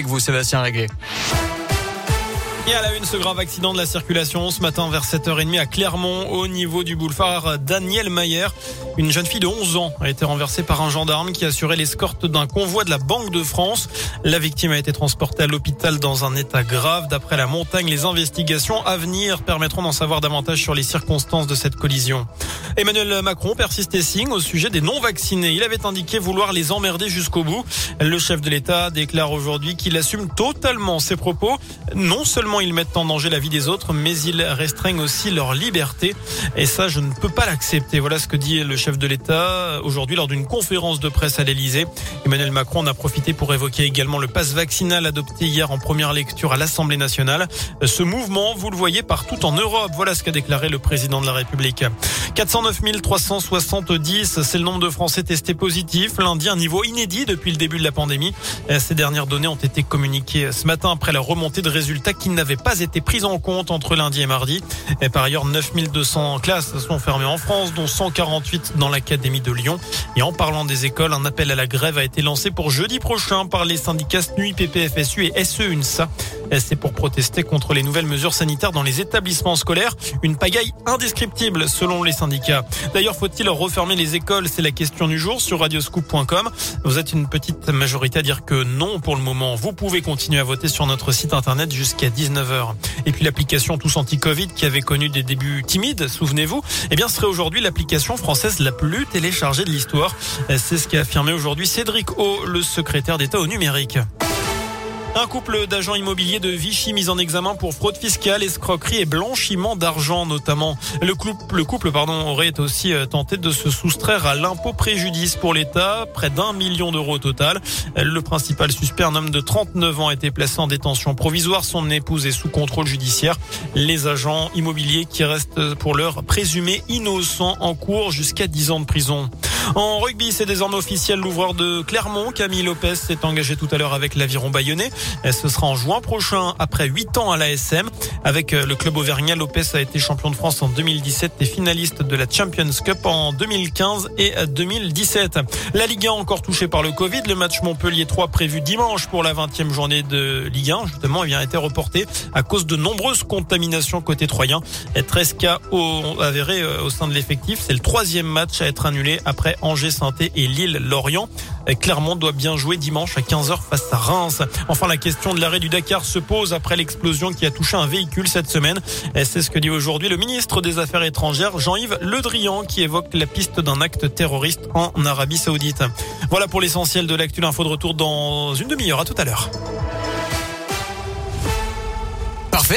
avec vous, Sébastien Réguet. Et à la une, ce grave accident de la circulation ce matin vers 7h30 à Clermont au niveau du boulevard Daniel Mayer. Une jeune fille de 11 ans a été renversée par un gendarme qui assurait l'escorte d'un convoi de la Banque de France. La victime a été transportée à l'hôpital dans un état grave. D'après la montagne, les investigations à venir permettront d'en savoir davantage sur les circonstances de cette collision. Emmanuel Macron persiste et signe au sujet des non-vaccinés. Il avait indiqué vouloir les emmerder jusqu'au bout. Le chef de l'État déclare aujourd'hui qu'il assume totalement ses propos. Non seulement ils mettent en danger la vie des autres, mais ils restreignent aussi leur liberté. Et ça, je ne peux pas l'accepter. Voilà ce que dit le chef de l'État aujourd'hui lors d'une conférence de presse à l'Elysée. Emmanuel Macron en a profité pour évoquer également le passe vaccinal adopté hier en première lecture à l'Assemblée nationale. Ce mouvement, vous le voyez partout en Europe. Voilà ce qu'a déclaré le président de la République. 409 370, c'est le nombre de Français testés positifs. Lundi, un niveau inédit depuis le début de la pandémie. Ces dernières données ont été communiquées ce matin après la remontée de résultats qui n'avaient pas été prises en compte entre lundi et mardi. Et par ailleurs, 9200 classes sont fermées en France, dont 148 dans l'Académie de Lyon. Et en parlant des écoles, un appel à la grève a été lancé pour jeudi prochain par les syndicats SNUI, PPFSU et SE-UNSA. C'est pour protester contre les nouvelles mesures sanitaires dans les établissements scolaires. Une pagaille indescriptible selon les syndicats. D'ailleurs, faut-il refermer les écoles? C'est la question du jour sur radioscoop.com. Vous êtes une petite majorité à dire que non pour le moment. Vous pouvez continuer à voter sur notre site internet jusqu'à 19h. Et puis l'application Tous Anti-Covid qui avait connu des débuts timides, souvenez-vous, eh bien serait aujourd'hui l'application française la plus téléchargée de l'histoire. C'est ce qu'a affirmé aujourd'hui Cédric O, le secrétaire d'État au numérique. Un couple d'agents immobiliers de Vichy mis en examen pour fraude fiscale, escroquerie et blanchiment d'argent notamment. Le couple, le couple pardon, aurait aussi euh, tenté de se soustraire à l'impôt préjudice pour l'État, près d'un million d'euros au total. Le principal suspect, un homme de 39 ans, a été placé en détention provisoire. Son épouse est sous contrôle judiciaire. Les agents immobiliers qui restent pour l'heure présumés innocents en cours jusqu'à 10 ans de prison. En rugby, c'est désormais officiel. L'ouvreur de Clermont, Camille Lopez, s'est engagé tout à l'heure avec l'aviron bayonnais. Ce sera en juin prochain, après 8 ans à l'ASM. Avec euh, le club auvergnat, Lopez a été champion de France en 2017 et finaliste de la Champions Cup en 2015 et 2017. La Ligue 1 encore touchée par le Covid. Le match Montpellier 3 prévu dimanche pour la 20e journée de Ligue 1, justement, il a été reporté à cause de nombreuses contaminations côté troyen. 13 cas avérés au sein de l'effectif. C'est le troisième match à être annulé après Angers, saint et Lille-Lorient. Clermont doit bien jouer dimanche à 15h face à Reims. Enfin, la question de l'arrêt du Dakar se pose après l'explosion qui a touché un véhicule cette semaine. C'est ce que dit aujourd'hui le ministre des Affaires étrangères, Jean-Yves Le Drian, qui évoque la piste d'un acte terroriste en Arabie Saoudite. Voilà pour l'essentiel de l'actu. Info de retour dans une demi-heure. À tout à l'heure.